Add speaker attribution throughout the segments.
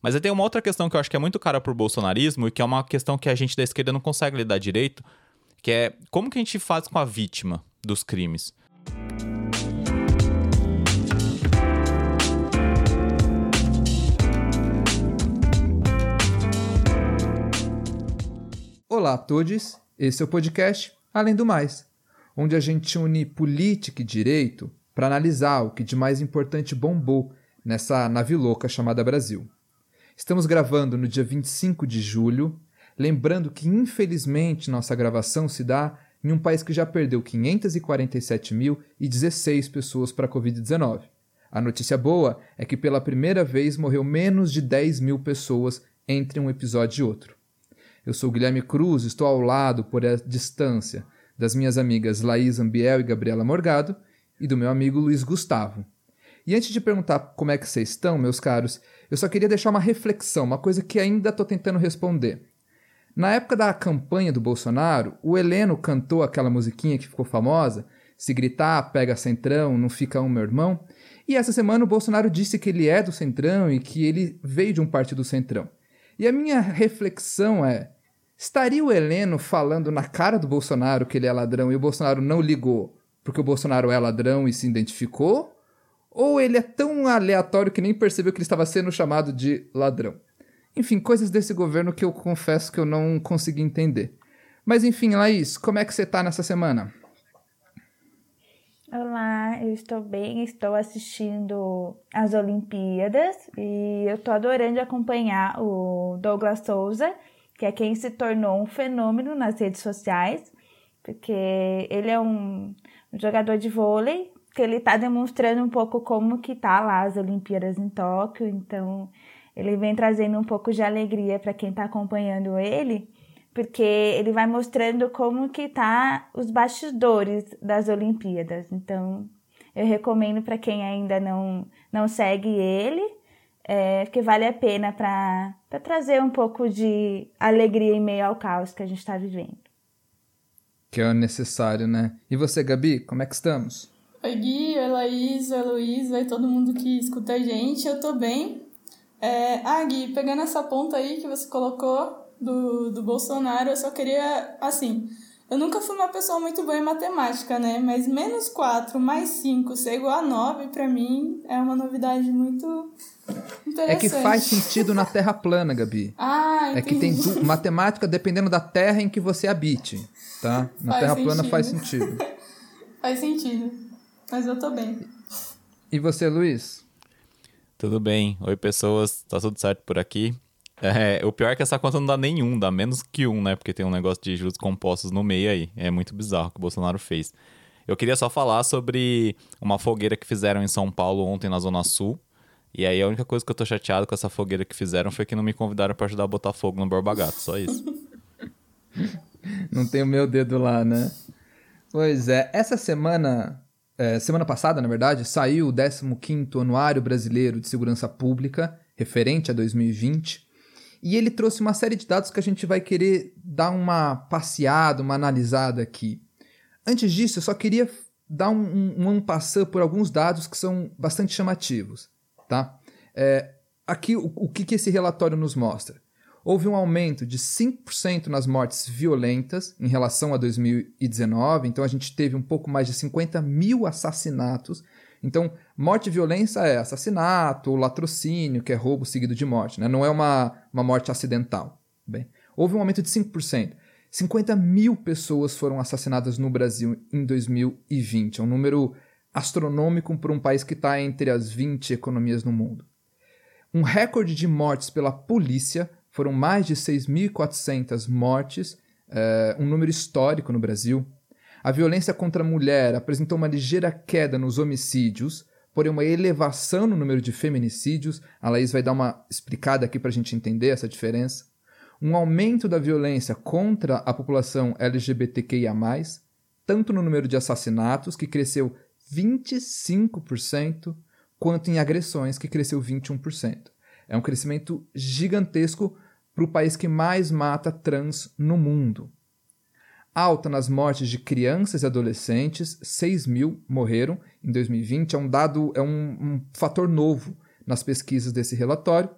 Speaker 1: Mas aí tem uma outra questão que eu acho que é muito cara pro bolsonarismo e que é uma questão que a gente da esquerda não consegue lidar direito, que é como que a gente faz com a vítima dos crimes?
Speaker 2: Olá a todos, esse é o podcast Além do Mais, onde a gente une política e direito para analisar o que de mais importante bombou nessa nave louca chamada Brasil. Estamos gravando no dia 25 de julho, lembrando que infelizmente nossa gravação se dá em um país que já perdeu 547.016 pessoas para a Covid-19. A notícia boa é que pela primeira vez morreu menos de 10 mil pessoas entre um episódio e outro. Eu sou Guilherme Cruz, estou ao lado, por a distância, das minhas amigas Laís Ambiel e Gabriela Morgado e do meu amigo Luiz Gustavo. E antes de perguntar como é que vocês estão, meus caros, eu só queria deixar uma reflexão, uma coisa que ainda estou tentando responder. Na época da campanha do Bolsonaro, o Heleno cantou aquela musiquinha que ficou famosa, se gritar, pega centrão, não fica um meu irmão. E essa semana o Bolsonaro disse que ele é do centrão e que ele veio de um partido centrão. E a minha reflexão é: estaria o Heleno falando na cara do Bolsonaro que ele é ladrão e o Bolsonaro não ligou porque o Bolsonaro é ladrão e se identificou? Ou ele é tão aleatório que nem percebeu que ele estava sendo chamado de ladrão. Enfim, coisas desse governo que eu confesso que eu não consegui entender. Mas enfim, Laís, como é que você está nessa semana?
Speaker 3: Olá, eu estou bem, estou assistindo as Olimpíadas e eu estou adorando acompanhar o Douglas Souza, que é quem se tornou um fenômeno nas redes sociais, porque ele é um jogador de vôlei que ele está demonstrando um pouco como que tá lá as Olimpíadas em Tóquio, então ele vem trazendo um pouco de alegria para quem está acompanhando ele, porque ele vai mostrando como que tá os bastidores das Olimpíadas. Então, eu recomendo para quem ainda não não segue ele, é, que vale a pena para trazer um pouco de alegria em meio ao caos que a gente está vivendo.
Speaker 2: Que é necessário, né? E você, Gabi, como é que estamos?
Speaker 4: Oi Gui, oi Laís, oi Luiz, oi todo mundo que escuta a gente, eu tô bem. É, ah, Gui, pegando essa ponta aí que você colocou do, do Bolsonaro, eu só queria, assim, eu nunca fui uma pessoa muito boa em matemática, né? Mas menos 4 mais 5 ser igual a 9, pra mim, é uma novidade muito interessante.
Speaker 2: É que faz sentido na Terra plana, Gabi.
Speaker 4: Ah, entendi.
Speaker 2: É que tem matemática dependendo da terra em que você habite, tá? Na
Speaker 4: Faz
Speaker 2: Terra
Speaker 4: sentido.
Speaker 2: plana faz sentido.
Speaker 4: Faz sentido. Mas eu tô bem.
Speaker 2: E você, Luiz?
Speaker 1: Tudo bem. Oi, pessoas. Tá tudo certo por aqui. É, o pior é que essa conta não dá nenhum, dá menos que um, né? Porque tem um negócio de juros compostos no meio aí. É muito bizarro o que o Bolsonaro fez. Eu queria só falar sobre uma fogueira que fizeram em São Paulo ontem na Zona Sul. E aí a única coisa que eu tô chateado com essa fogueira que fizeram foi que não me convidaram para ajudar a botar fogo no Borba Gato, só isso.
Speaker 2: Não tem o meu dedo lá, né? Pois é, essa semana é, semana passada, na verdade, saiu o 15º Anuário Brasileiro de Segurança Pública, referente a 2020, e ele trouxe uma série de dados que a gente vai querer dar uma passeada, uma analisada aqui. Antes disso, eu só queria dar um, um, por alguns dados que são bastante chamativos. Tá? É, aqui, o, o que, que esse relatório nos mostra? Houve um aumento de 5% nas mortes violentas em relação a 2019. Então a gente teve um pouco mais de 50 mil assassinatos. Então, morte e violência é assassinato, latrocínio, que é roubo seguido de morte, né? não é uma, uma morte acidental. Bem, houve um aumento de 5%. 50 mil pessoas foram assassinadas no Brasil em 2020. É um número astronômico para um país que está entre as 20 economias no mundo. Um recorde de mortes pela polícia foram mais de 6.400 mortes, é, um número histórico no Brasil. A violência contra a mulher apresentou uma ligeira queda nos homicídios, porém uma elevação no número de feminicídios. A Laís vai dar uma explicada aqui para a gente entender essa diferença. Um aumento da violência contra a população LGBTQIA, tanto no número de assassinatos, que cresceu 25%, quanto em agressões, que cresceu 21%. É um crescimento gigantesco para o país que mais mata trans no mundo. Alta nas mortes de crianças e adolescentes, 6 mil morreram em 2020. É um dado, é um, um fator novo nas pesquisas desse relatório.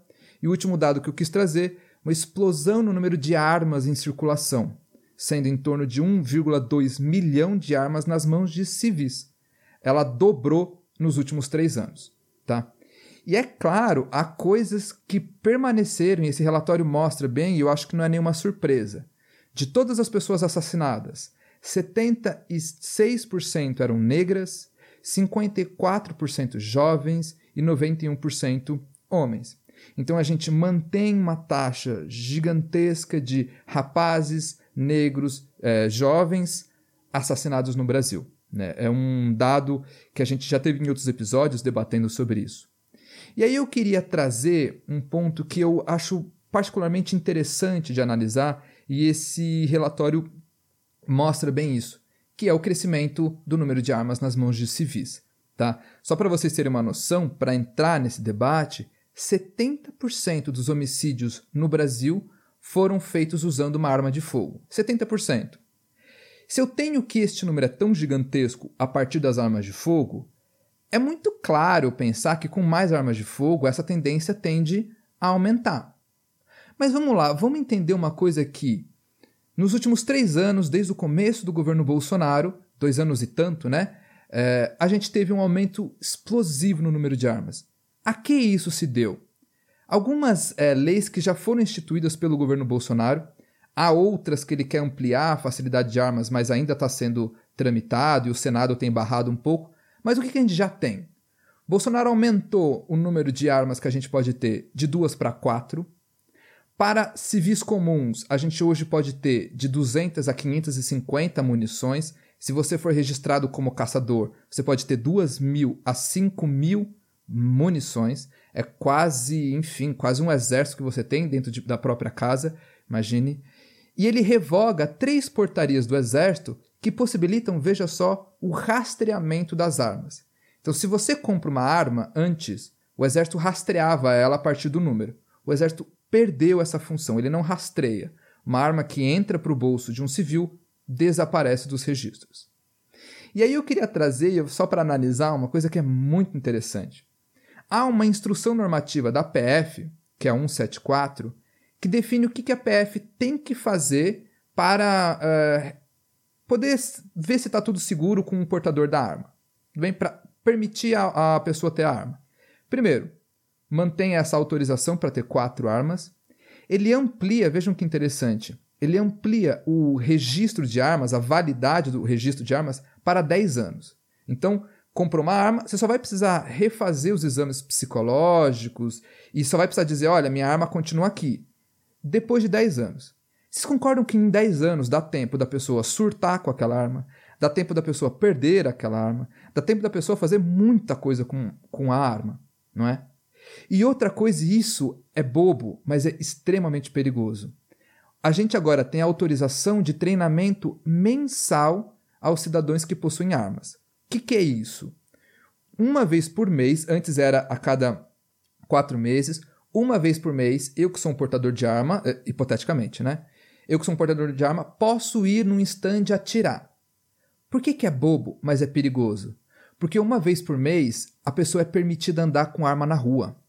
Speaker 2: E o último dado que eu quis trazer, uma explosão no número de armas em circulação, sendo em torno de 1,2 milhão de armas nas mãos de civis. Ela dobrou nos últimos três anos. Tá? E é claro, há coisas que permaneceram, e esse relatório mostra bem, e eu acho que não é nenhuma surpresa. De todas as pessoas assassinadas, 76% eram negras, 54% jovens e 91% homens. Então a gente mantém uma taxa gigantesca de rapazes negros eh, jovens assassinados no Brasil. Né? É um dado que a gente já teve em outros episódios debatendo sobre isso. E aí eu queria trazer um ponto que eu acho particularmente interessante de analisar, e esse relatório mostra bem isso, que é o crescimento do número de armas nas mãos de civis. Tá? Só para vocês terem uma noção, para entrar nesse debate, 70% dos homicídios no Brasil foram feitos usando uma arma de fogo. 70%. Se eu tenho que este número é tão gigantesco a partir das armas de fogo, é muito claro pensar que com mais armas de fogo essa tendência tende a aumentar. Mas vamos lá, vamos entender uma coisa aqui. Nos últimos três anos, desde o começo do governo Bolsonaro, dois anos e tanto, né? É, a gente teve um aumento explosivo no número de armas. A que isso se deu? Algumas é, leis que já foram instituídas pelo governo Bolsonaro, há outras que ele quer ampliar a facilidade de armas, mas ainda está sendo tramitado e o Senado tem barrado um pouco. Mas o que, a gente já tem? Bolsonaro aumentou o número de armas que a gente pode ter de duas para quatro. Para civis comuns, a gente hoje pode ter de 200 a 550 munições. Se você for registrado como caçador, você pode ter 2 mil a 5 mil munições. É quase, enfim, quase um exército que você tem dentro de, da própria casa, imagine. E ele revoga três portarias do exército que possibilitam, veja só, o rastreamento das armas. Então, se você compra uma arma antes, o exército rastreava ela a partir do número. O exército perdeu essa função, ele não rastreia. Uma arma que entra para o bolso de um civil desaparece dos registros. E aí eu queria trazer, só para analisar, uma coisa que é muito interessante. Há uma instrução normativa da PF, que é a 174, que define o que a PF tem que fazer para uh, poder ver se está tudo seguro com o portador da arma. Bem, para permitir a, a pessoa ter a arma. Primeiro, mantém essa autorização para ter quatro armas. Ele amplia, vejam que interessante, ele amplia o registro de armas, a validade do registro de armas, para 10 anos. Então, comprou uma arma, você só vai precisar refazer os exames psicológicos e só vai precisar dizer: olha, minha arma continua aqui. Depois de 10 anos. Vocês concordam que em 10 anos dá tempo da pessoa surtar com aquela arma, dá tempo da pessoa perder aquela arma, dá tempo da pessoa fazer muita coisa com, com a arma, não é? E outra coisa, isso é bobo, mas é extremamente perigoso. A gente agora tem autorização de treinamento mensal aos cidadãos que possuem armas. O que, que é isso? Uma vez por mês, antes era a cada quatro meses, uma vez por mês, eu que sou um portador de arma, eh, hipoteticamente, né? Eu que sou um portador de arma, posso ir num stand atirar. Por que, que é bobo, mas é perigoso? Porque uma vez por mês a pessoa é permitida andar com arma na rua.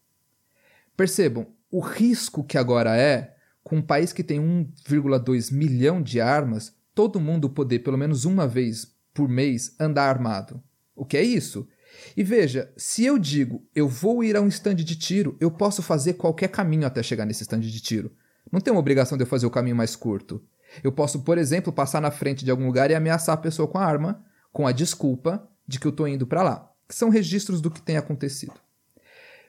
Speaker 2: Percebam, o risco que agora é, com um país que tem 1,2 milhão de armas, todo mundo poder pelo menos uma vez por mês andar armado. O que é isso? E veja, se eu digo eu vou ir a um stand de tiro, eu posso fazer qualquer caminho até chegar nesse stand de tiro. Não tem uma obrigação de eu fazer o caminho mais curto. Eu posso, por exemplo, passar na frente de algum lugar e ameaçar a pessoa com a arma, com a desculpa de que eu estou indo para lá. Que são registros do que tem acontecido.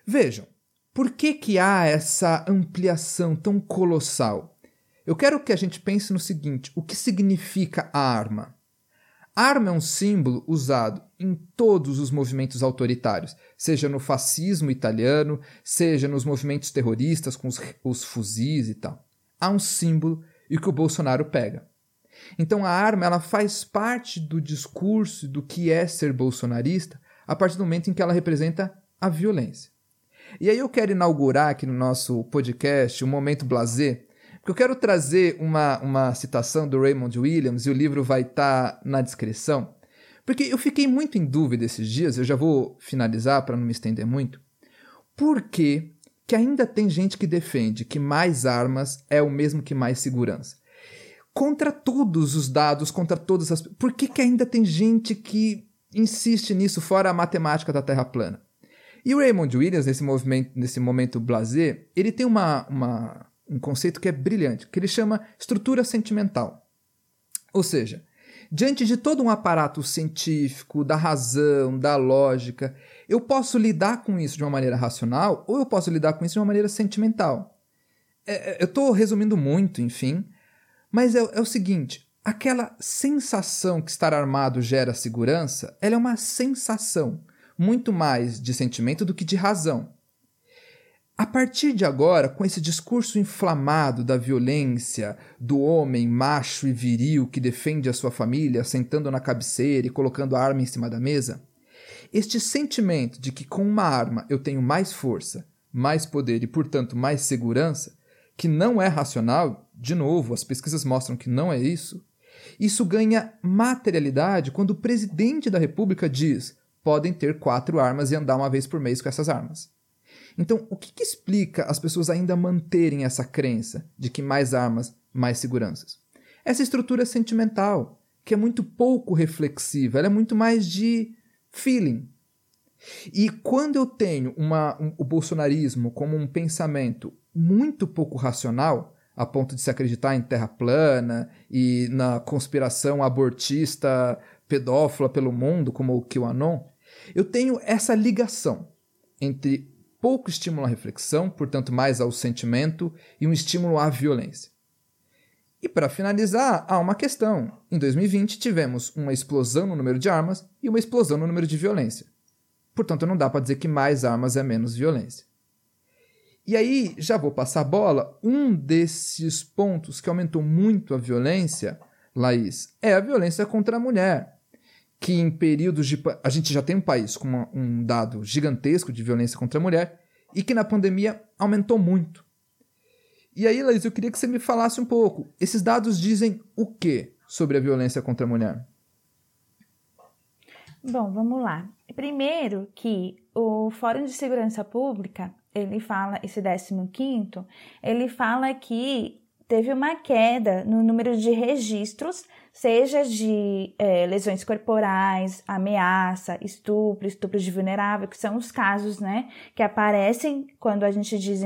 Speaker 2: Vejam, por que, que há essa ampliação tão colossal? Eu quero que a gente pense no seguinte: o que significa a arma? Arma é um símbolo usado em todos os movimentos autoritários, seja no fascismo italiano, seja nos movimentos terroristas com os, os fuzis e tal. Há um símbolo e que o Bolsonaro pega. Então a arma ela faz parte do discurso do que é ser bolsonarista a partir do momento em que ela representa a violência. E aí eu quero inaugurar aqui no nosso podcast o um momento blazer porque eu quero trazer uma, uma citação do Raymond Williams, e o livro vai estar tá na descrição, porque eu fiquei muito em dúvida esses dias, eu já vou finalizar para não me estender muito. Por que, que ainda tem gente que defende que mais armas é o mesmo que mais segurança? Contra todos os dados, contra todas as. Por que, que ainda tem gente que insiste nisso, fora a matemática da Terra plana? E o Raymond Williams, nesse, movimento, nesse momento blazer, ele tem uma, uma, um conceito que é brilhante, que ele chama estrutura sentimental. Ou seja, diante de todo um aparato científico, da razão, da lógica, eu posso lidar com isso de uma maneira racional ou eu posso lidar com isso de uma maneira sentimental. É, é eu estou resumindo muito, enfim, mas é, é o seguinte: aquela sensação que estar armado gera segurança, ela é uma sensação muito mais de sentimento do que de razão. A partir de agora, com esse discurso inflamado da violência, do homem macho e viril que defende a sua família sentando na cabeceira e colocando a arma em cima da mesa, este sentimento de que com uma arma eu tenho mais força, mais poder e, portanto, mais segurança, que não é racional, de novo, as pesquisas mostram que não é isso, isso ganha materialidade quando o presidente da República diz: podem ter quatro armas e andar uma vez por mês com essas armas. Então, o que, que explica as pessoas ainda manterem essa crença de que mais armas, mais seguranças? Essa estrutura sentimental, que é muito pouco reflexiva, ela é muito mais de feeling. E quando eu tenho uma, um, o bolsonarismo como um pensamento muito pouco racional, a ponto de se acreditar em terra plana e na conspiração abortista pedófila pelo mundo, como o QAnon, eu tenho essa ligação entre pouco estímulo à reflexão, portanto, mais ao sentimento, e um estímulo à violência. E para finalizar, há uma questão. Em 2020, tivemos uma explosão no número de armas e uma explosão no número de violência. Portanto, não dá para dizer que mais armas é menos violência. E aí, já vou passar a bola. Um desses pontos que aumentou muito a violência, Laís, é a violência contra a mulher que em períodos de. A gente já tem um país com uma, um dado gigantesco de violência contra a mulher e que na pandemia aumentou muito. E aí, Laís, eu queria que você me falasse um pouco. Esses dados dizem o que sobre a violência contra a mulher?
Speaker 3: Bom, vamos lá. Primeiro que o Fórum de Segurança Pública, ele fala, esse 15º, ele fala que teve uma queda no número de registros seja de é, lesões corporais, ameaça, estupro, estupro de vulnerável, que são os casos né, que aparecem quando a gente diz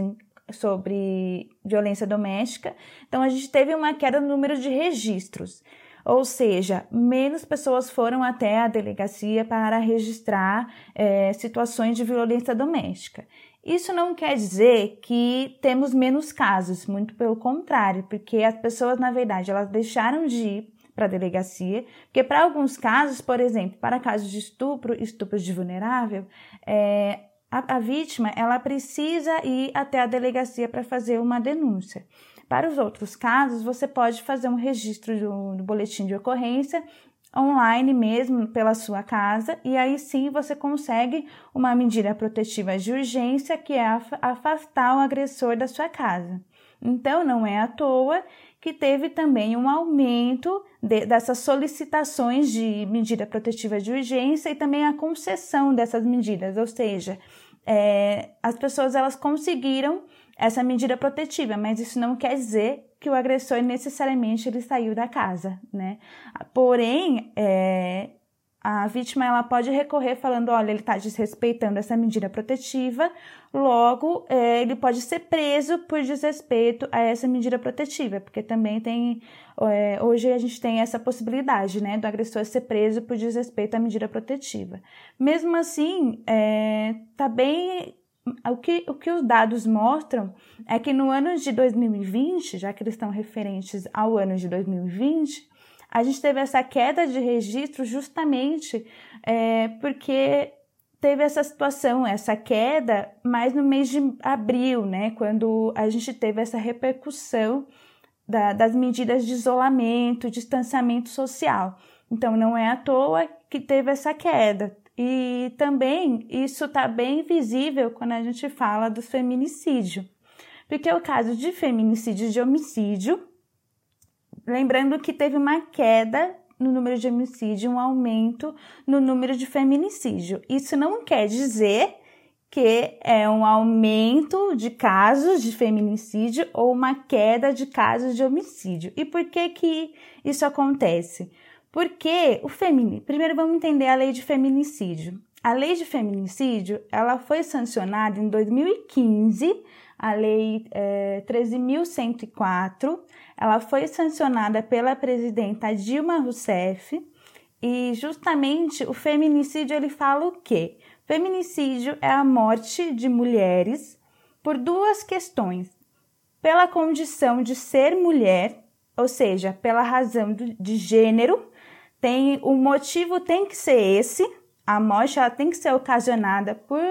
Speaker 3: sobre violência doméstica. Então, a gente teve uma queda no número de registros. Ou seja, menos pessoas foram até a delegacia para registrar é, situações de violência doméstica. Isso não quer dizer que temos menos casos, muito pelo contrário, porque as pessoas, na verdade, elas deixaram de ir para a delegacia, porque para alguns casos, por exemplo, para casos de estupro, estupro de vulnerável, é, a, a vítima ela precisa ir até a delegacia para fazer uma denúncia. Para os outros casos, você pode fazer um registro do, do boletim de ocorrência online mesmo pela sua casa e aí sim você consegue uma medida protetiva de urgência que é afastar o agressor da sua casa. Então não é à toa que teve também um aumento de, dessas solicitações de medida protetiva de urgência e também a concessão dessas medidas, ou seja, é, as pessoas elas conseguiram essa medida protetiva, mas isso não quer dizer que o agressor necessariamente ele saiu da casa, né? Porém, é, a vítima ela pode recorrer falando, olha, ele está desrespeitando essa medida protetiva, logo é, ele pode ser preso por desrespeito a essa medida protetiva, porque também tem é, hoje a gente tem essa possibilidade, né, do agressor ser preso por desrespeito à medida protetiva. Mesmo assim, é, tá bem o que, o que os dados mostram é que no ano de 2020, já que eles estão referentes ao ano de 2020, a gente teve essa queda de registro justamente é, porque teve essa situação, essa queda, mais no mês de abril, né, quando a gente teve essa repercussão da, das medidas de isolamento, distanciamento social. Então, não é à toa que teve essa queda. E também isso está bem visível quando a gente fala do feminicídio. Porque o caso de feminicídio e de homicídio Lembrando que teve uma queda no número de homicídio, um aumento no número de feminicídio. Isso não quer dizer que é um aumento de casos de feminicídio ou uma queda de casos de homicídio. E por que que isso acontece? Porque o feminicídio, primeiro vamos entender a lei de feminicídio. A lei de feminicídio, ela foi sancionada em 2015, a lei é, 13.104, ela foi sancionada pela presidenta Dilma Rousseff e justamente o feminicídio ele fala o quê? Feminicídio é a morte de mulheres por duas questões. Pela condição de ser mulher, ou seja, pela razão de gênero, tem o motivo tem que ser esse, a morte tem que ser ocasionada por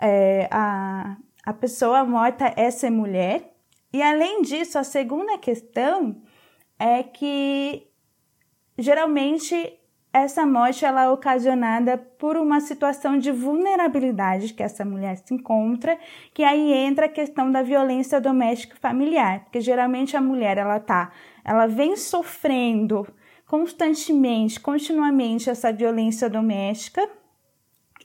Speaker 3: é, a, a pessoa morta é ser mulher. E além disso, a segunda questão é que geralmente essa morte ela é ocasionada por uma situação de vulnerabilidade que essa mulher se encontra, que aí entra a questão da violência doméstica familiar, porque geralmente a mulher ela tá, ela vem sofrendo constantemente, continuamente essa violência doméstica,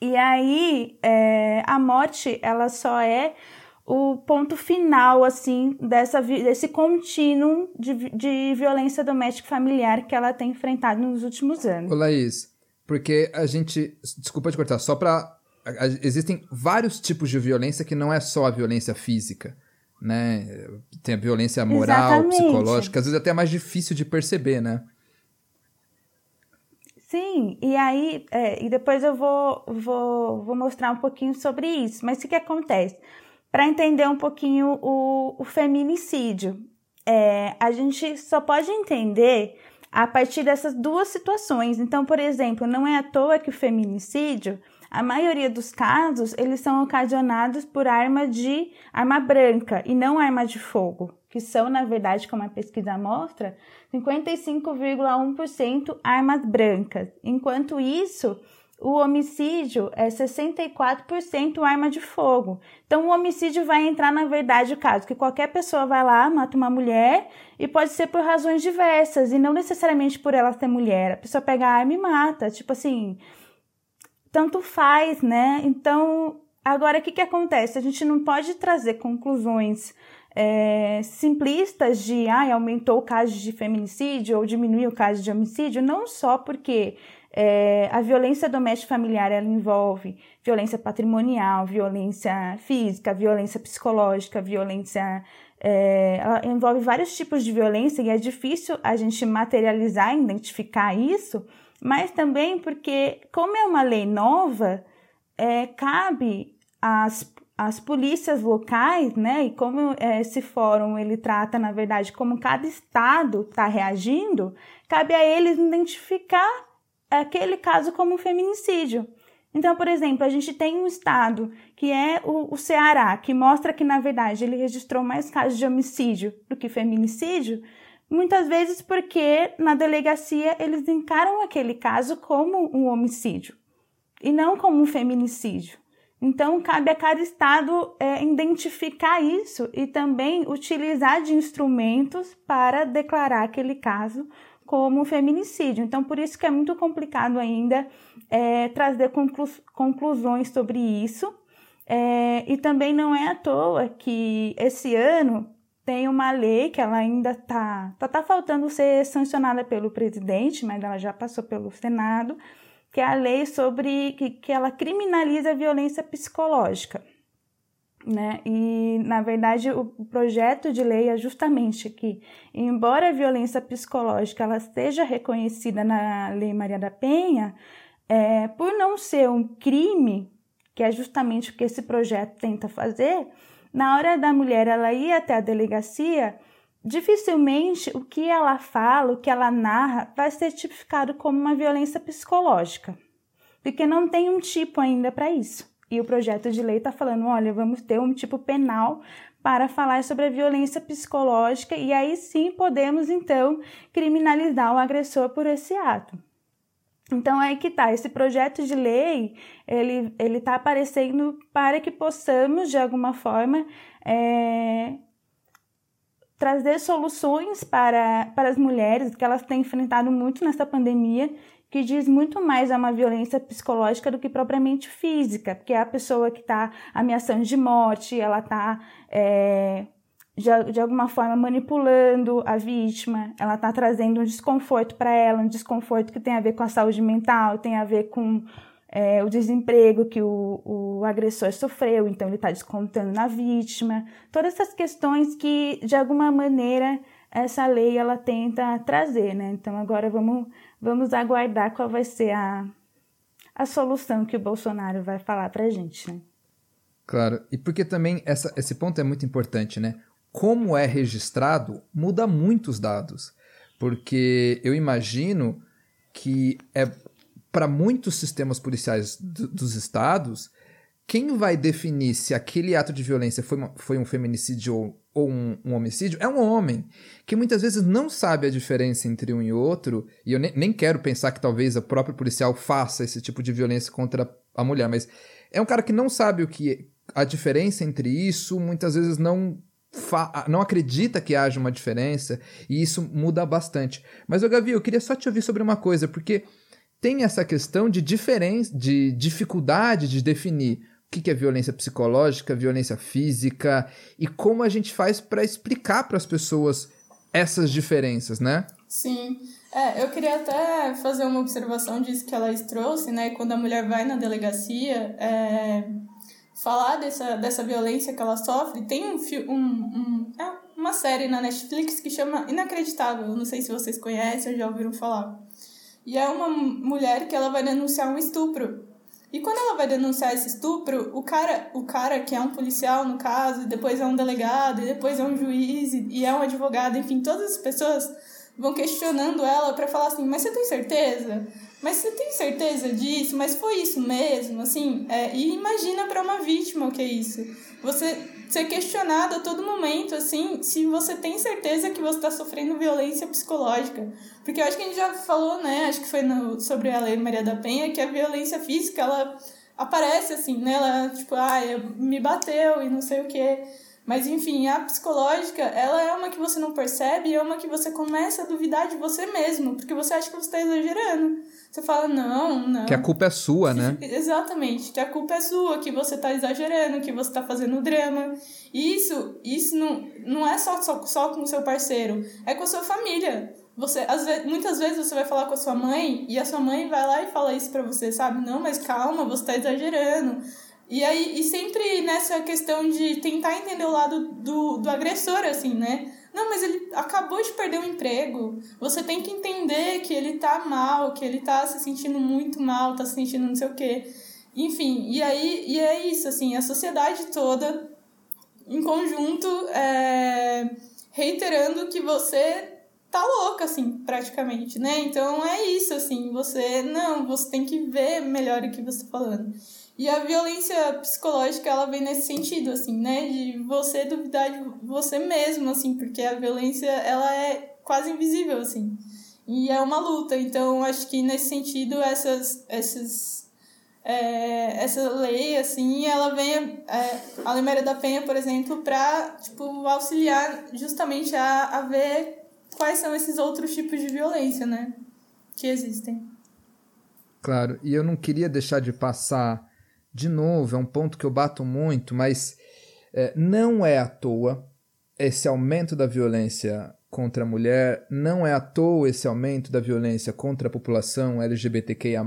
Speaker 3: e aí é, a morte ela só é o ponto final, assim, dessa, desse contínuo de, de violência doméstica familiar que ela tem enfrentado nos últimos anos.
Speaker 2: Ô, Laís, porque a gente. Desculpa te cortar, só pra. Existem vários tipos de violência que não é só a violência física. Né? Tem a violência moral, Exatamente. psicológica, às vezes até é mais difícil de perceber, né?
Speaker 3: Sim, e aí, é, e depois eu vou, vou, vou mostrar um pouquinho sobre isso. Mas o que acontece? para entender um pouquinho o, o feminicídio. É, a gente só pode entender a partir dessas duas situações. Então, por exemplo, não é à toa que o feminicídio, a maioria dos casos, eles são ocasionados por arma de arma branca e não arma de fogo, que são, na verdade, como a pesquisa mostra, 55,1% armas brancas. Enquanto isso, o homicídio é 64% arma de fogo. Então, o homicídio vai entrar, na verdade, o caso que qualquer pessoa vai lá, mata uma mulher, e pode ser por razões diversas, e não necessariamente por ela ser mulher. A pessoa pega a arma e mata. Tipo assim, tanto faz, né? Então, agora o que, que acontece? A gente não pode trazer conclusões é, simplistas de ah, aumentou o caso de feminicídio ou diminuiu o caso de homicídio, não só porque é, a violência doméstica familiar ela envolve violência patrimonial, violência física, violência psicológica, violência. É, ela envolve vários tipos de violência e é difícil a gente materializar, identificar isso, mas também porque, como é uma lei nova, é, cabe às, às polícias locais, né, e como é, esse fórum ele trata, na verdade, como cada estado está reagindo, cabe a eles identificar aquele caso como um feminicídio. Então, por exemplo, a gente tem um estado que é o, o, Ceará, que mostra que, na verdade, ele registrou mais casos de homicídio do que feminicídio, muitas vezes porque na delegacia eles encaram aquele caso como um homicídio e não como um feminicídio. Então, cabe a cada estado é, identificar isso e também utilizar de instrumentos para declarar aquele caso como feminicídio. Então, por isso que é muito complicado ainda é, trazer conclu conclusões sobre isso. É, e também não é à toa que esse ano tem uma lei que ela ainda está tá, tá faltando ser sancionada pelo presidente, mas ela já passou pelo Senado, que é a lei sobre que, que ela criminaliza a violência psicológica. Né? E, na verdade, o projeto de lei é justamente que, embora a violência psicológica ela seja reconhecida na Lei Maria da Penha, é, por não ser um crime, que é justamente o que esse projeto tenta fazer, na hora da mulher ela ir até a delegacia, dificilmente o que ela fala, o que ela narra, vai ser tipificado como uma violência psicológica, porque não tem um tipo ainda para isso. E o projeto de lei está falando: olha, vamos ter um tipo penal para falar sobre a violência psicológica e aí sim podemos então criminalizar o agressor por esse ato. Então é que tá, esse projeto de lei, ele ele está aparecendo para que possamos de alguma forma é, trazer soluções para, para as mulheres que elas têm enfrentado muito nessa pandemia, que diz muito mais a uma violência psicológica do que propriamente física, porque a pessoa que está ameaçando de morte, ela está é, de, de alguma forma manipulando a vítima, ela está trazendo um desconforto para ela, um desconforto que tem a ver com a saúde mental, tem a ver com é, o desemprego que o, o agressor sofreu, então ele está descontando na vítima, todas essas questões que de alguma maneira essa lei ela tenta trazer, né? Então agora vamos vamos aguardar qual vai ser a, a solução que o Bolsonaro vai falar para a gente. Né?
Speaker 2: Claro, e porque também essa, esse ponto é muito importante, né? Como é registrado muda muito os dados, porque eu imagino que é para muitos sistemas policiais dos estados quem vai definir se aquele ato de violência foi, uma, foi um feminicídio ou, ou um, um, homicídio é um homem, que muitas vezes não sabe a diferença entre um e outro, e eu ne, nem quero pensar que talvez o próprio policial faça esse tipo de violência contra a mulher, mas é um cara que não sabe o que a diferença entre isso, muitas vezes não não acredita que haja uma diferença, e isso muda bastante. Mas, ô Gavi, eu queria só te ouvir sobre uma coisa, porque tem essa questão de diferença, de dificuldade de definir o que é violência psicológica, violência física e como a gente faz para explicar para as pessoas essas diferenças, né?
Speaker 4: Sim. É, eu queria até fazer uma observação disso que ela trouxe, né? Quando a mulher vai na delegacia, é, falar dessa, dessa violência que ela sofre, tem um, um, um é uma série na Netflix que chama Inacreditável. Não sei se vocês conhecem ou já ouviram falar. E é uma mulher que ela vai denunciar um estupro. E quando ela vai denunciar esse estupro, o cara, o cara que é um policial no caso, depois é um delegado, depois é um juiz, e é um advogado, enfim, todas as pessoas vão questionando ela para falar assim: "Mas você tem certeza? Mas você tem certeza disso? Mas foi isso mesmo?" Assim, é, e imagina para uma vítima o que é isso. Você ser questionado a todo momento, assim, se você tem certeza que você está sofrendo violência psicológica. Porque eu acho que a gente já falou, né, acho que foi no, sobre a Lei Maria da Penha, que a violência física, ela aparece assim, né, ela, tipo, ah, me bateu e não sei o quê. Mas enfim, a psicológica, ela é uma que você não percebe e é uma que você começa a duvidar de você mesmo, porque você acha que você está exagerando. Você fala, não, não.
Speaker 2: Que a culpa é sua, né?
Speaker 4: Exatamente, que a culpa é sua, que você está exagerando, que você está fazendo drama. E isso, isso não, não é só, só, só com o seu parceiro, é com a sua família. Você, às vezes, muitas vezes você vai falar com a sua mãe e a sua mãe vai lá e fala isso para você, sabe? Não, mas calma, você está exagerando. E aí, e sempre nessa questão de tentar entender o lado do, do agressor, assim, né? Não, mas ele acabou de perder o um emprego. Você tem que entender que ele tá mal, que ele tá se sentindo muito mal, tá se sentindo não sei o quê. Enfim, e aí e é isso, assim, a sociedade toda, em conjunto, é, reiterando que você tá louca, assim, praticamente, né? Então é isso, assim, você. Não, você tem que ver melhor o que você tá falando. E a violência psicológica, ela vem nesse sentido, assim, né? De você duvidar de você mesmo, assim, porque a violência, ela é quase invisível, assim. E é uma luta. Então, acho que nesse sentido, essas, essas, é, essa lei, assim, ela vem, é, a Lei Maria da Penha, por exemplo, para, tipo, auxiliar justamente a, a ver quais são esses outros tipos de violência, né? Que existem.
Speaker 2: Claro, e eu não queria deixar de passar de novo, é um ponto que eu bato muito, mas é, não é à toa esse aumento da violência contra a mulher, não é à toa esse aumento da violência contra a população LGBTQIA,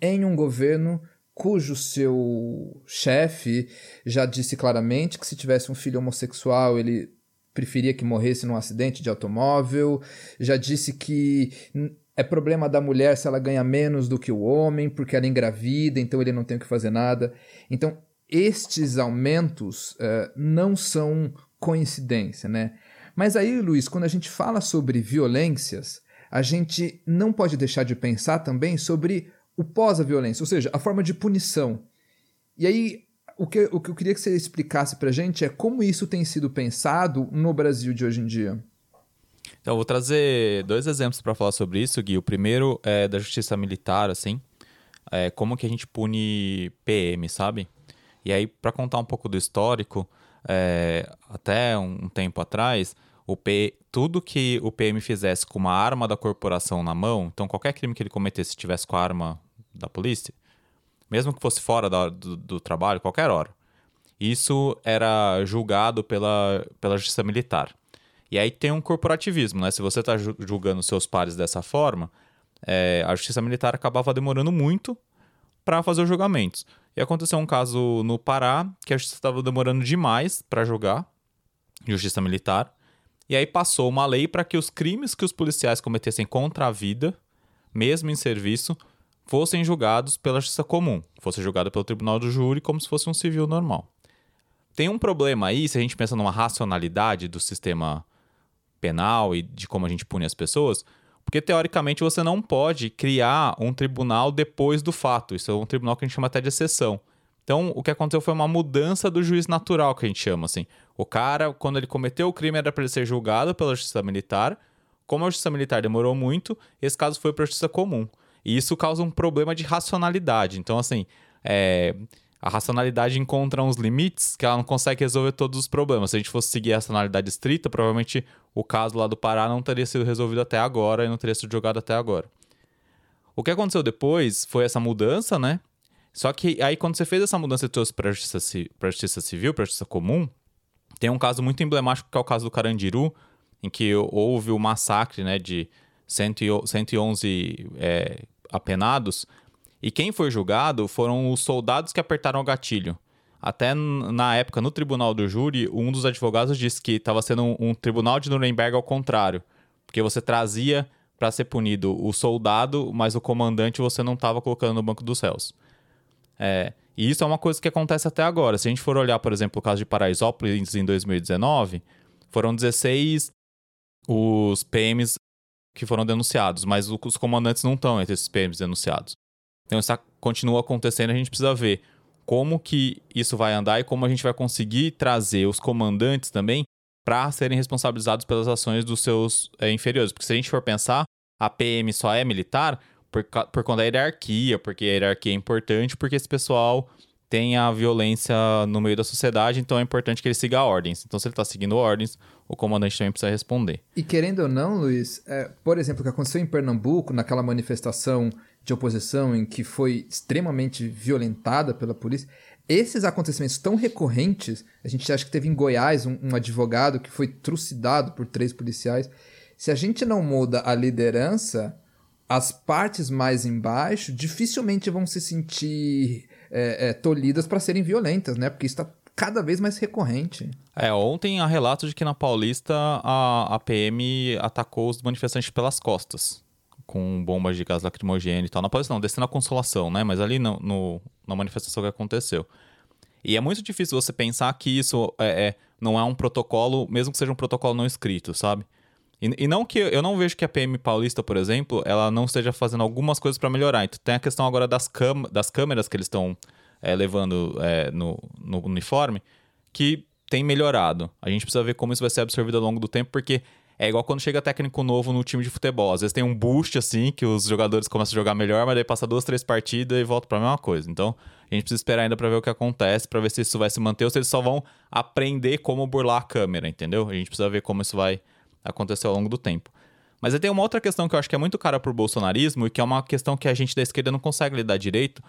Speaker 2: em um governo cujo seu chefe já disse claramente que se tivesse um filho homossexual ele preferia que morresse num acidente de automóvel, já disse que é problema da mulher se ela ganha menos do que o homem, porque ela engravida, então ele não tem o que fazer nada. Então, estes aumentos uh, não são coincidência, né? Mas aí, Luiz, quando a gente fala sobre violências, a gente não pode deixar de pensar também sobre o pós-violência, ou seja, a forma de punição. E aí, o que, o que eu queria que você explicasse pra gente é como isso tem sido pensado no Brasil de hoje em dia.
Speaker 1: Então, eu vou trazer dois exemplos para falar sobre isso, Gui. O primeiro é da justiça militar, assim. É, como que a gente pune PM, sabe? E aí, para contar um pouco do histórico, é, até um tempo atrás, o P, tudo que o PM fizesse com uma arma da corporação na mão, então qualquer crime que ele cometesse tivesse com a arma da polícia, mesmo que fosse fora da, do, do trabalho, qualquer hora, isso era julgado pela, pela justiça militar. E aí tem um corporativismo, né? Se você está julgando seus pares dessa forma, é, a justiça militar acabava demorando muito para fazer os julgamentos. E aconteceu um caso no Pará que a justiça estava demorando demais para julgar, justiça militar, e aí passou uma lei para que os crimes que os policiais cometessem contra a vida, mesmo em serviço, fossem julgados pela justiça comum, fosse julgado pelo tribunal do júri como se fosse um civil normal. Tem um problema aí, se a gente pensa numa racionalidade do sistema penal e de como a gente pune as pessoas, porque teoricamente você não pode criar um tribunal depois do fato. Isso é um tribunal que a gente chama até de exceção. Então, o que aconteceu foi uma mudança do juiz natural, que a gente chama assim. O cara, quando ele cometeu o crime, era para ele ser julgado pela justiça militar. Como a justiça militar demorou muito, esse caso foi para a justiça comum. E isso causa um problema de racionalidade. Então, assim, é, a racionalidade encontra uns limites que ela não consegue resolver todos os problemas. Se a gente fosse seguir a racionalidade estrita, provavelmente o caso lá do Pará não teria sido resolvido até agora e não teria sido jogado até agora. O que aconteceu depois foi essa mudança, né? Só que aí, quando você fez essa mudança e trouxe para a justiça, justiça civil, para a justiça comum, tem um caso muito emblemático que é o caso do Carandiru, em que houve o massacre né, de 111 é, apenados. E quem foi julgado foram os soldados que apertaram o gatilho. Até na época, no tribunal do júri, um dos advogados disse que estava sendo um, um, tribunal de Nuremberg ao contrário. Porque você trazia para ser punido o soldado, mas o comandante você não estava colocando no banco dos réus. É, e isso é uma coisa que acontece até agora. Se a gente for olhar, por exemplo, o caso de Paraisópolis em 2019, foram 16 os PMs que foram denunciados, mas os comandantes não estão entre esses PMs denunciados. Então isso continua acontecendo, a gente precisa ver como que isso vai andar e como a gente vai conseguir trazer os comandantes também para serem responsabilizados pelas ações dos seus é, inferiores. Porque se a gente for pensar, a PM só é militar por, por conta da hierarquia, porque a hierarquia é importante, porque esse pessoal tem a violência no meio da sociedade, então é importante que ele siga ordens. Então, se ele está seguindo ordens, o comandante também precisa responder.
Speaker 2: E querendo ou não, Luiz, é, por exemplo, o que aconteceu em Pernambuco, naquela manifestação de oposição em que foi extremamente violentada pela polícia, esses acontecimentos tão recorrentes, a gente acha que teve em Goiás um, um advogado que foi trucidado por três policiais. Se a gente não muda a liderança, as partes mais embaixo dificilmente vão se sentir é, é, tolhidas para serem violentas, né? Porque está cada vez mais recorrente.
Speaker 1: É, ontem há relatos de que na Paulista a, a PM atacou os manifestantes pelas costas, com bombas de gás lacrimogêneo e tal. Na Paulista não, descendo a Consolação, né? Mas ali no, no, na manifestação que aconteceu. E é muito difícil você pensar que isso é, é, não é um protocolo, mesmo que seja um protocolo não escrito, sabe? E, e, não que eu não vejo que a PM paulista, por exemplo, ela não esteja fazendo algumas coisas para melhorar. Então tem a questão agora das, das câmeras que eles estão é, levando é, no, no uniforme, que tem melhorado. A gente precisa ver como isso vai ser absorvido ao longo do tempo, porque é igual quando chega técnico novo no time de futebol. Às vezes tem um boost assim, que os jogadores começam a jogar melhor, mas daí passa duas, três partidas e volta para a mesma coisa. Então, a gente precisa esperar ainda para ver o que acontece, para ver se isso vai se manter ou se eles só vão aprender como burlar a câmera, entendeu? A gente precisa ver como isso vai aconteceu ao longo do tempo. Mas aí tem uma outra questão que eu acho que é muito cara pro bolsonarismo e que é uma questão que a gente da esquerda não consegue lidar direito,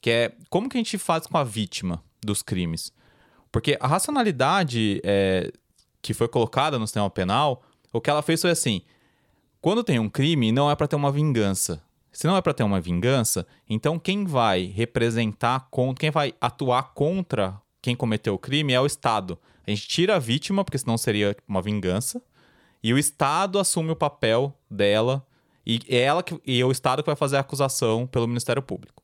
Speaker 1: que é como que a gente faz com a vítima dos crimes? Porque a racionalidade é, que foi colocada no sistema penal, o que ela fez foi assim: quando tem um crime, não é para ter uma vingança. Se não é para ter uma vingança, então quem vai representar, quem vai atuar contra quem cometeu o crime é o Estado. A gente tira a vítima, porque senão seria uma vingança. E o Estado assume o papel dela e é ela que, e é o Estado que vai fazer a acusação pelo Ministério Público.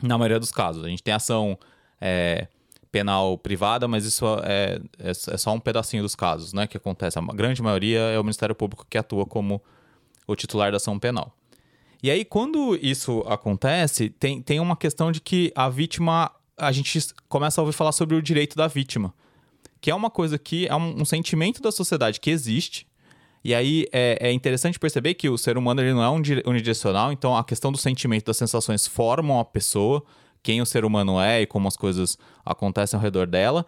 Speaker 1: Na maioria dos casos. A gente tem ação é, penal privada, mas isso é, é, é, só um pedacinho dos casos né, que acontece. A grande maioria é o Ministério Público que atua como o titular da ação penal. E aí, quando isso acontece, tem, tem uma questão de que a vítima. A gente começa a ouvir falar sobre o direito da vítima. Que é uma coisa que é um, um sentimento da sociedade que existe, e aí é, é, interessante perceber que o ser humano ele não é unidirecional, então a questão do sentimento, das sensações formam a pessoa, quem o ser humano é e como as coisas acontecem ao redor dela.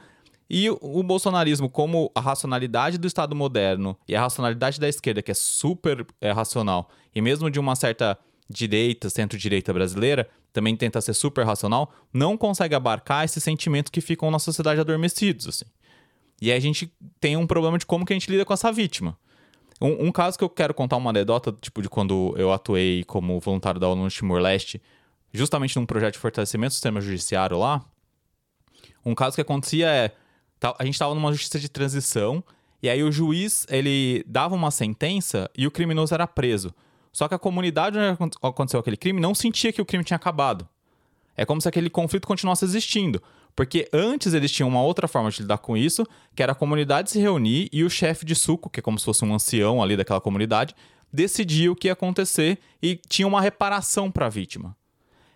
Speaker 1: E o, bolsonarismo, como a racionalidade do Estado moderno e a racionalidade da esquerda, que é super é, racional, e mesmo de uma certa direita, centro-direita brasileira, também tenta ser super racional, não consegue abarcar esses sentimentos que ficam na sociedade adormecidos, assim. E aí a gente tem um problema de como que a gente lida com essa vítima. Um, um caso que eu quero contar uma anedota, tipo, de quando eu atuei como voluntário da ONU no Timor-Leste, justamente num projeto de fortalecimento do sistema judiciário lá, um caso que acontecia é, a gente estava numa justiça de transição, e aí o juiz, ele dava uma sentença e o criminoso era preso. Só que a comunidade onde aconteceu aquele crime não sentia que o crime tinha acabado. É como se aquele conflito continuasse existindo. Porque antes eles tinham uma outra forma de lidar com isso, que era a comunidade se reunir e o chefe de suco, que é como se fosse um ancião ali daquela comunidade, decidia o que ia acontecer e tinha uma reparação para a vítima.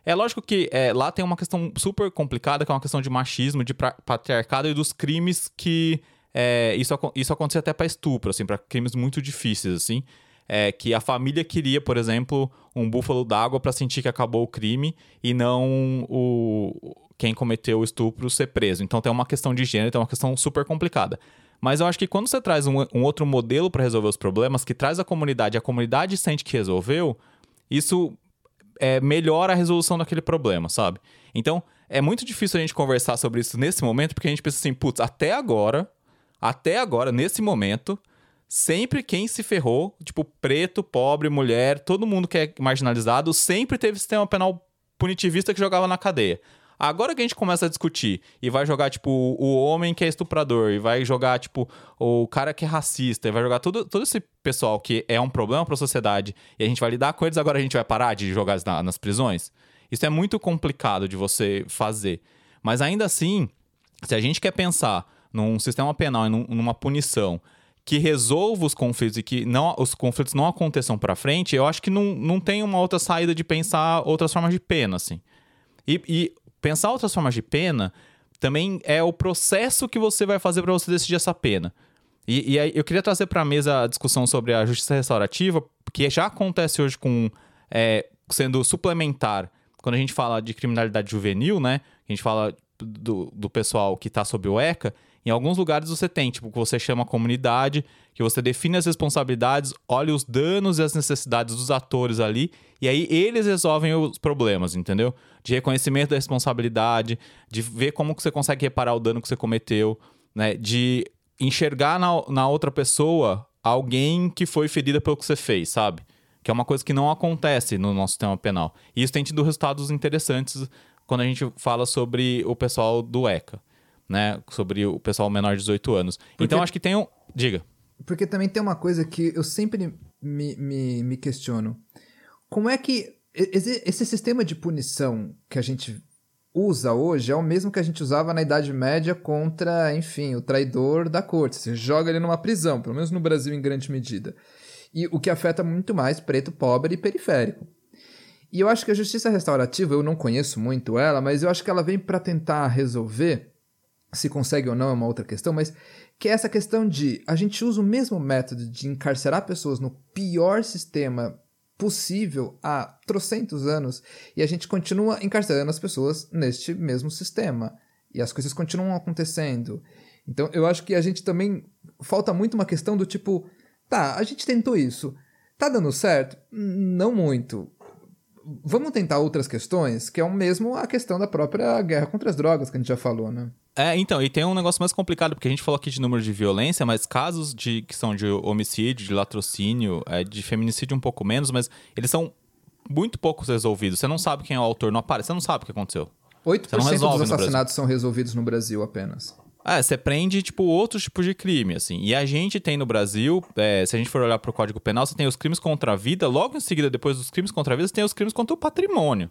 Speaker 1: É lógico que é, lá tem uma questão super complicada, que é uma questão de machismo, de patriarcado e dos crimes que. É, isso, isso acontecia até para estupro, assim, para crimes muito difíceis, assim é, que a família queria, por exemplo, um búfalo d'água para sentir que acabou o crime e não o quem cometeu o estupro ser preso. Então tem uma questão de gênero, tem uma questão super complicada. Mas eu acho que quando você traz um, um outro modelo para resolver os problemas, que traz a comunidade, a comunidade sente que resolveu, isso é, melhora a resolução daquele problema, sabe? Então é muito difícil a gente conversar sobre isso nesse momento, porque a gente pensa assim, putz, até agora, até agora, nesse momento, sempre quem se ferrou, tipo, preto, pobre, mulher, todo mundo que é marginalizado, sempre teve sistema penal punitivista que jogava na cadeia. Agora que a gente começa a discutir e vai jogar, tipo, o homem que é estuprador, e vai jogar, tipo, o cara que é racista, e vai jogar todo, todo esse pessoal que é um problema para a sociedade, e a gente vai lidar com eles, agora a gente vai parar de jogar na, nas prisões? Isso é muito complicado de você fazer. Mas ainda assim, se a gente quer pensar num sistema penal e num, numa punição que resolva os conflitos e que não, os conflitos não aconteçam para frente, eu acho que não, não tem uma outra saída de pensar outras formas de pena, assim. E, e pensar outras formas de pena também é o processo que você vai fazer para você decidir essa pena. E, e aí eu queria trazer para a mesa a discussão sobre a justiça restaurativa, que já acontece hoje com é, sendo suplementar quando a gente fala de criminalidade juvenil, né? A gente fala do, do pessoal que está sob o ECA, em alguns lugares você tem, tipo, que você chama a comunidade, que você define as responsabilidades, olha os danos e as necessidades dos atores ali, e aí eles resolvem os problemas, entendeu? De reconhecimento da responsabilidade, de ver como que você consegue reparar o dano que você cometeu, né? De enxergar na, na outra pessoa alguém que foi ferida pelo que você fez, sabe? Que é uma coisa que não acontece no nosso sistema penal. E isso tem tido resultados interessantes quando a gente fala sobre o pessoal do ECA né? Sobre o pessoal menor de 18 anos. Porque, então acho que tem um. Diga.
Speaker 2: Porque também tem uma coisa que eu sempre me, me, me questiono. Como é que esse, esse sistema de punição que a gente usa hoje é o mesmo que a gente usava na Idade Média contra, enfim, o traidor da corte. Você joga ele numa prisão, pelo menos no Brasil em grande medida. E o que afeta muito mais preto, pobre e periférico. E eu acho que a justiça restaurativa, eu não conheço muito ela, mas eu acho que ela vem para tentar resolver se consegue ou não é uma outra questão, mas que é essa questão de a gente usa o mesmo método de encarcerar pessoas no pior sistema possível há trocentos anos e a gente continua encarcerando as pessoas neste mesmo sistema e as coisas continuam acontecendo. Então eu acho que a gente também falta muito uma questão do tipo, tá, a gente tentou isso, tá dando certo? Não muito. Vamos tentar outras questões, que é o mesmo a questão da própria guerra contra as drogas que a gente já falou, né?
Speaker 1: É, então, e tem um negócio mais complicado, porque a gente falou aqui de número de violência, mas casos de que são de homicídio, de latrocínio, é, de feminicídio um pouco menos, mas eles são muito poucos resolvidos. Você não sabe quem é o autor, não aparece, você não sabe o que aconteceu.
Speaker 2: 8% dos assassinatos são resolvidos no Brasil apenas.
Speaker 1: É, você prende, tipo, outros tipos de crime, assim. E a gente tem no Brasil, é, se a gente for olhar pro Código Penal, você tem os crimes contra a vida, logo em seguida, depois dos crimes contra a vida, você tem os crimes contra o patrimônio.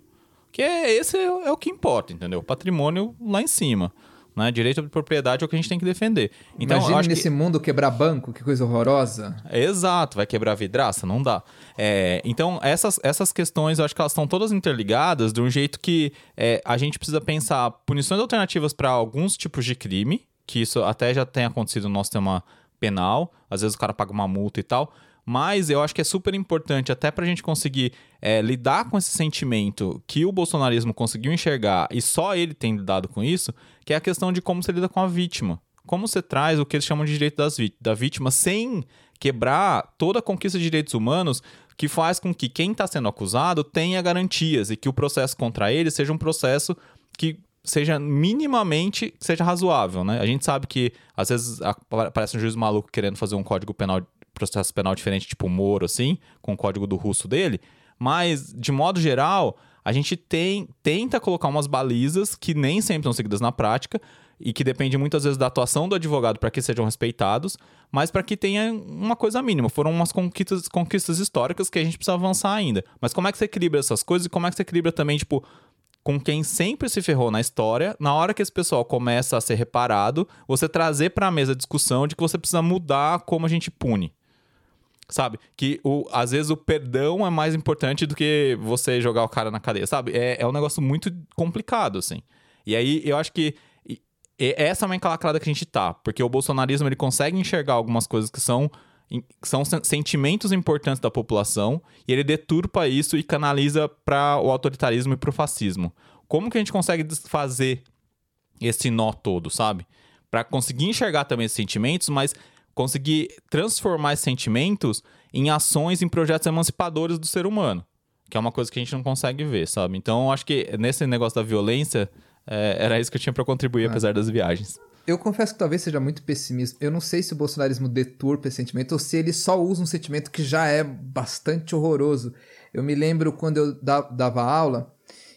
Speaker 1: Que é, esse é, é o que importa, entendeu? O patrimônio lá em cima. Né? Direito de propriedade é o que a gente tem que defender.
Speaker 2: Então, Imagina nesse que... mundo quebrar banco, que coisa horrorosa.
Speaker 1: Exato, vai quebrar vidraça? Não dá. É, então, essas, essas questões, eu acho que elas estão todas interligadas de um jeito que é, a gente precisa pensar punições alternativas para alguns tipos de crime, que isso até já tem acontecido no nosso tema penal, às vezes o cara paga uma multa e tal, mas eu acho que é super importante, até para a gente conseguir é, lidar com esse sentimento que o bolsonarismo conseguiu enxergar e só ele tem lidado com isso, que é a questão de como você lida com a vítima. como você traz o que eles chamam de direito das da vítima sem quebrar toda a conquista de direitos humanos que faz com que quem está sendo acusado tenha garantias e que o processo contra ele seja um processo que seja minimamente seja razoável, né? A gente sabe que às vezes aparece um juiz maluco querendo fazer um código penal, processo penal diferente, tipo Moro, assim, com o código do russo dele, mas de modo geral a gente tem, tenta colocar umas balizas que nem sempre são seguidas na prática e que depende muitas vezes da atuação do advogado para que sejam respeitados, mas para que tenha uma coisa mínima. Foram umas conquistas, conquistas históricas que a gente precisa avançar ainda. Mas como é que você equilibra essas coisas e como é que você equilibra também, tipo, com quem sempre se ferrou na história, na hora que esse pessoal começa a ser reparado, você trazer para a mesa a discussão de que você precisa mudar como a gente pune. Sabe? Que o, às vezes o perdão é mais importante do que você jogar o cara na cadeia, sabe? É, é um negócio muito complicado, assim. E aí eu acho que e, e essa é uma encalacrada que a gente tá, porque o bolsonarismo ele consegue enxergar algumas coisas que são, que são sentimentos importantes da população e ele deturpa isso e canaliza para o autoritarismo e para o fascismo. Como que a gente consegue desfazer esse nó todo, sabe? Para conseguir enxergar também esses sentimentos, mas conseguir transformar esses sentimentos em ações, em projetos emancipadores do ser humano. Que é uma coisa que a gente não consegue ver, sabe? Então, acho que nesse negócio da violência, é, era isso que eu tinha para contribuir, é. apesar das viagens.
Speaker 2: Eu confesso que talvez seja muito pessimista. Eu não sei se o bolsonarismo deturpa esse sentimento ou se ele só usa um sentimento que já é bastante horroroso. Eu me lembro quando eu dava aula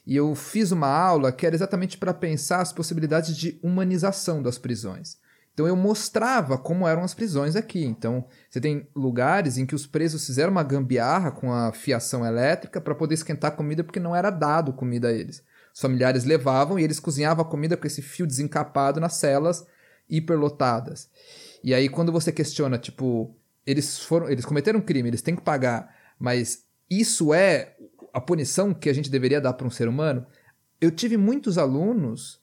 Speaker 2: e eu fiz uma aula que era exatamente para pensar as possibilidades de humanização das prisões. Então eu mostrava como eram as prisões aqui. Então você tem lugares em que os presos fizeram uma gambiarra com a fiação elétrica para poder esquentar comida porque não era dado comida a eles. Os familiares levavam e eles cozinhavam a comida com esse fio desencapado nas celas hiperlotadas. E aí quando você questiona, tipo, eles foram, eles cometeram um crime, eles têm que pagar, mas isso é a punição que a gente deveria dar para um ser humano? Eu tive muitos alunos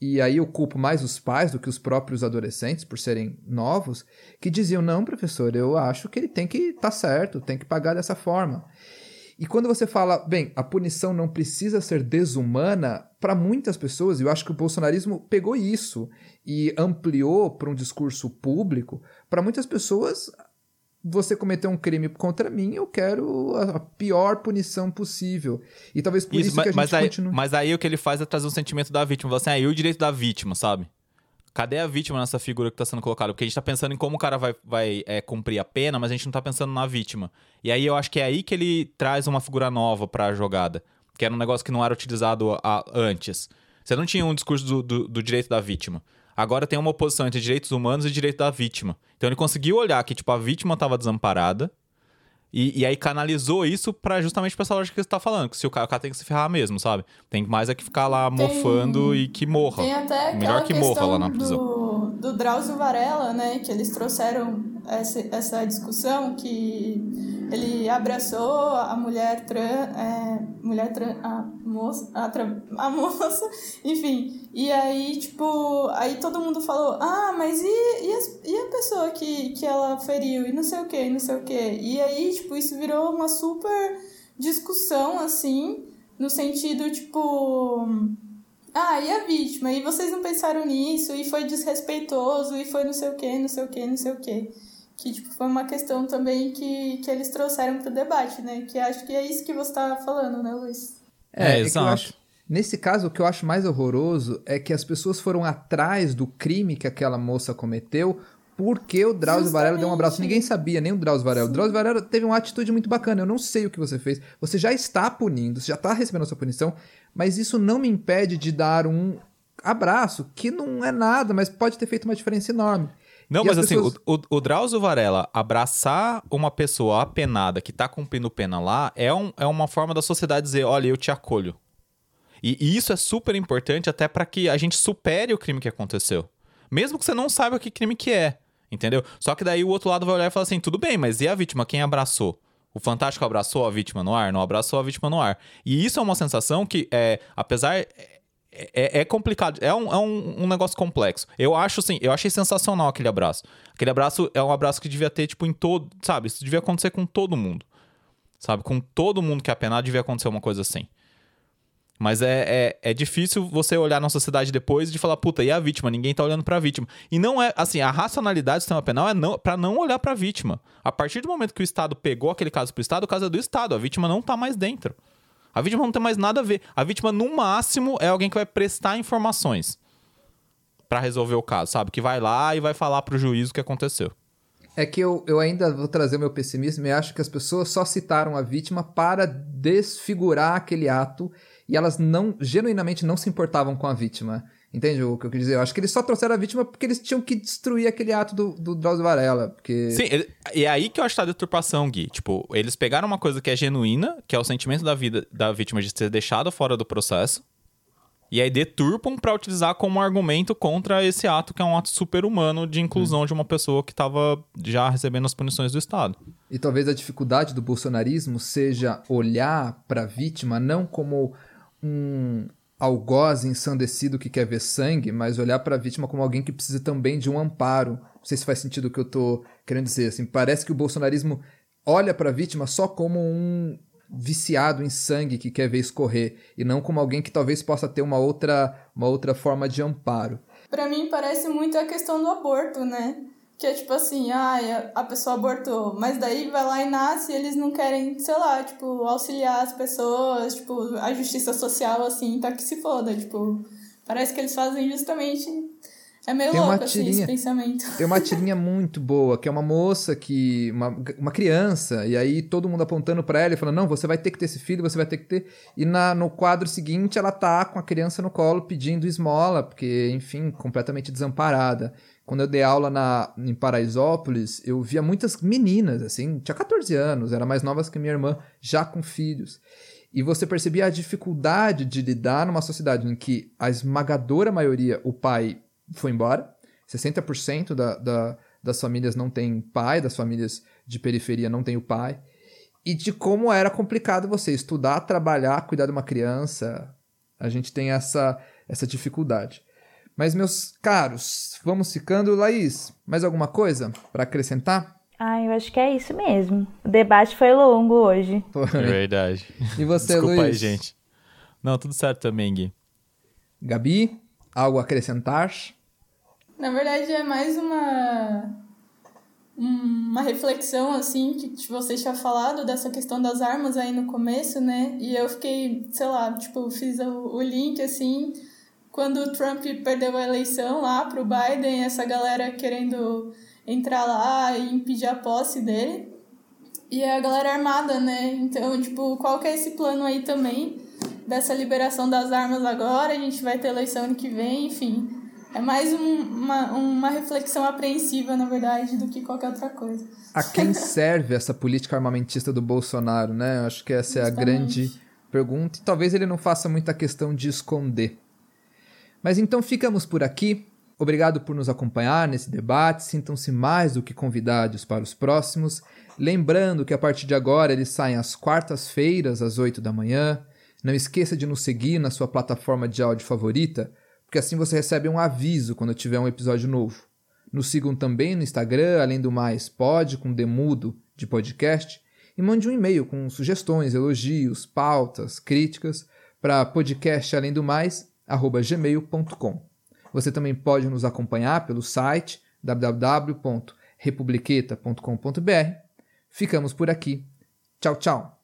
Speaker 2: e aí eu culpo mais os pais do que os próprios adolescentes por serem novos, que diziam: não, professor, eu acho que ele tem que estar tá certo, tem que pagar dessa forma. E quando você fala, bem, a punição não precisa ser desumana, para muitas pessoas, eu acho que o bolsonarismo pegou isso e ampliou para um discurso público, para muitas pessoas, você cometeu um crime contra mim, eu quero a pior punição possível. E talvez por isso, isso que a
Speaker 1: mas
Speaker 2: gente
Speaker 1: aí,
Speaker 2: continue...
Speaker 1: Mas aí o que ele faz é trazer um sentimento da vítima. Você assim, ah, e o direito da vítima, sabe? Cadê a vítima nessa figura que está sendo colocada? Porque a gente está pensando em como o cara vai, vai é, cumprir a pena, mas a gente não está pensando na vítima. E aí eu acho que é aí que ele traz uma figura nova para a jogada. Que era um negócio que não era utilizado a, antes. Você não tinha um discurso do, do, do direito da vítima. Agora tem uma oposição entre direitos humanos e direito da vítima. Então ele conseguiu olhar que tipo a vítima estava desamparada e, e, aí canalizou isso para justamente pra essa lógica que você tá falando, que se o cara, o cara tem que se ferrar mesmo, sabe? Tem mais é que ficar lá tem, mofando e que morra.
Speaker 4: Tem até Melhor que morra lá na prisão. Do, do Drauzio Varela, né? Que eles trouxeram essa, essa discussão que ele abraçou a mulher trans, é, mulher trans, a moça, a, a moça, enfim. E aí, tipo, aí todo mundo falou, ah, mas e, e, a, e a pessoa que, que ela feriu? E não sei o que, e não sei o que. E aí, tipo, isso virou uma super discussão, assim, no sentido, tipo... Ah, e a vítima? E vocês não pensaram nisso? E foi desrespeitoso? E foi não sei o que, não sei o que, não sei o que que tipo, foi uma questão também que, que eles trouxeram para o debate, né? Que acho que é isso que você estava falando, né, Luiz?
Speaker 2: É, é, é exato. Nesse caso, o que eu acho mais horroroso é que as pessoas foram atrás do crime que aquela moça cometeu porque o Drauzio Justamente. Varela deu um abraço. Ninguém sabia, nem o Drauzio Varela. Sim. O Drauzio Varela teve uma atitude muito bacana. Eu não sei o que você fez. Você já está punindo, você já está recebendo a sua punição, mas isso não me impede de dar um abraço, que não é nada, mas pode ter feito uma diferença enorme.
Speaker 1: Não, e mas assim, pessoas... o, o, o Drauzio Varela abraçar uma pessoa apenada que tá cumprindo pena lá é, um, é uma forma da sociedade dizer: olha, eu te acolho. E, e isso é super importante até para que a gente supere o crime que aconteceu. Mesmo que você não saiba que crime que é. Entendeu? Só que daí o outro lado vai olhar e falar assim: tudo bem, mas e a vítima? Quem abraçou? O Fantástico abraçou a vítima no ar? Não abraçou a vítima no ar. E isso é uma sensação que, é, apesar é, é, complicado, é, um, é um, um, negócio complexo. Eu acho assim, eu achei sensacional aquele abraço. Aquele abraço é um abraço que devia ter, tipo, em todo. Sabe? Isso devia acontecer com todo mundo. Sabe? Com todo mundo que é apenado devia acontecer uma coisa assim. Mas é, é, é difícil você olhar na sociedade depois de falar, puta, e a vítima? Ninguém tá olhando pra vítima. E não é, assim, a racionalidade do sistema penal é não, pra não olhar pra vítima. A partir do momento que o Estado pegou aquele caso pro Estado, o caso é do Estado. A vítima não tá mais dentro. A vítima não tem mais nada a ver. A vítima, no máximo, é alguém que vai prestar informações para resolver o caso, sabe? Que vai lá e vai falar pro juiz o que aconteceu.
Speaker 2: É que eu, eu ainda vou trazer o meu pessimismo e acho que as pessoas só citaram a vítima para desfigurar aquele ato e elas não, genuinamente não se importavam com a vítima. Entende o que eu quis dizer? Eu acho que eles só trouxeram a vítima porque eles tinham que destruir aquele ato do, do Drauzio Varela. Porque...
Speaker 1: Sim, ele, e é aí que eu acho que tá a deturpação, Gui. Tipo, eles pegaram uma coisa que é genuína, que é o sentimento da vida da vítima de ser deixado fora do processo, e aí deturpam para utilizar como argumento contra esse ato, que é um ato super-humano de inclusão hum. de uma pessoa que estava já recebendo as punições do Estado.
Speaker 2: E talvez a dificuldade do bolsonarismo seja olhar para a vítima não como um algoz ensandecido que quer ver sangue, mas olhar para a vítima como alguém que precisa também de um amparo. Não sei se faz sentido o que eu estou querendo dizer. Assim, parece que o bolsonarismo olha para a vítima só como um viciado em sangue que quer ver escorrer e não como alguém que talvez possa ter uma outra, uma outra forma de amparo.
Speaker 4: Para mim parece muito a questão do aborto, né? Que é tipo assim, ah, a pessoa abortou, mas daí vai lá e nasce e eles não querem, sei lá, tipo, auxiliar as pessoas, tipo, a justiça social, assim, tá que se foda, tipo, parece que eles fazem justamente é meio tem louco uma tirinha, assim, esse pensamento.
Speaker 2: Tem uma tirinha muito boa, que é uma moça que. Uma, uma criança, e aí todo mundo apontando para ela e falando: não, você vai ter que ter esse filho, você vai ter que ter. E na, no quadro seguinte, ela tá com a criança no colo pedindo esmola, porque, enfim, completamente desamparada. Quando eu dei aula na, em Paraisópolis, eu via muitas meninas, assim, tinha 14 anos, eram mais novas que minha irmã, já com filhos. E você percebia a dificuldade de lidar numa sociedade em que a esmagadora maioria, o pai foi embora. 60% da, da, das famílias não tem pai, das famílias de periferia não tem o pai. E de como era complicado você estudar, trabalhar, cuidar de uma criança. A gente tem essa, essa dificuldade. Mas, meus caros, vamos ficando. Laís, mais alguma coisa para acrescentar?
Speaker 3: Ah, eu acho que é isso mesmo. O debate foi longo hoje.
Speaker 1: Foi. É verdade.
Speaker 2: E você,
Speaker 1: Desculpa
Speaker 2: Luiz?
Speaker 1: aí, gente. Não, tudo certo também, Gui.
Speaker 2: Gabi, algo a acrescentar?
Speaker 4: Na verdade, é mais uma uma reflexão assim que você tinha falado dessa questão das armas aí no começo, né? E eu fiquei, sei lá, tipo, fiz o, o link assim, quando o Trump perdeu a eleição lá pro Biden, essa galera querendo entrar lá e impedir a posse dele. E a galera armada, né? Então, tipo, qual que é esse plano aí também dessa liberação das armas agora? A gente vai ter eleição ano que vem, enfim. É mais um, uma, uma reflexão apreensiva, na verdade, do que qualquer outra coisa.
Speaker 2: A quem serve essa política armamentista do Bolsonaro, né? Eu acho que essa Justamente. é a grande pergunta. E talvez ele não faça muita questão de esconder. Mas então ficamos por aqui. Obrigado por nos acompanhar nesse debate. Sintam-se mais do que convidados para os próximos. Lembrando que a partir de agora eles saem às quartas-feiras, às 8 da manhã. Não esqueça de nos seguir na sua plataforma de áudio favorita porque assim você recebe um aviso quando tiver um episódio novo. Nos sigam também no Instagram, além do mais, pode com demudo de podcast, e mande um e-mail com sugestões, elogios, pautas, críticas para podcast além do mais, gmail.com. Você também pode nos acompanhar pelo site www.republiqueta.com.br. Ficamos por aqui. Tchau, tchau!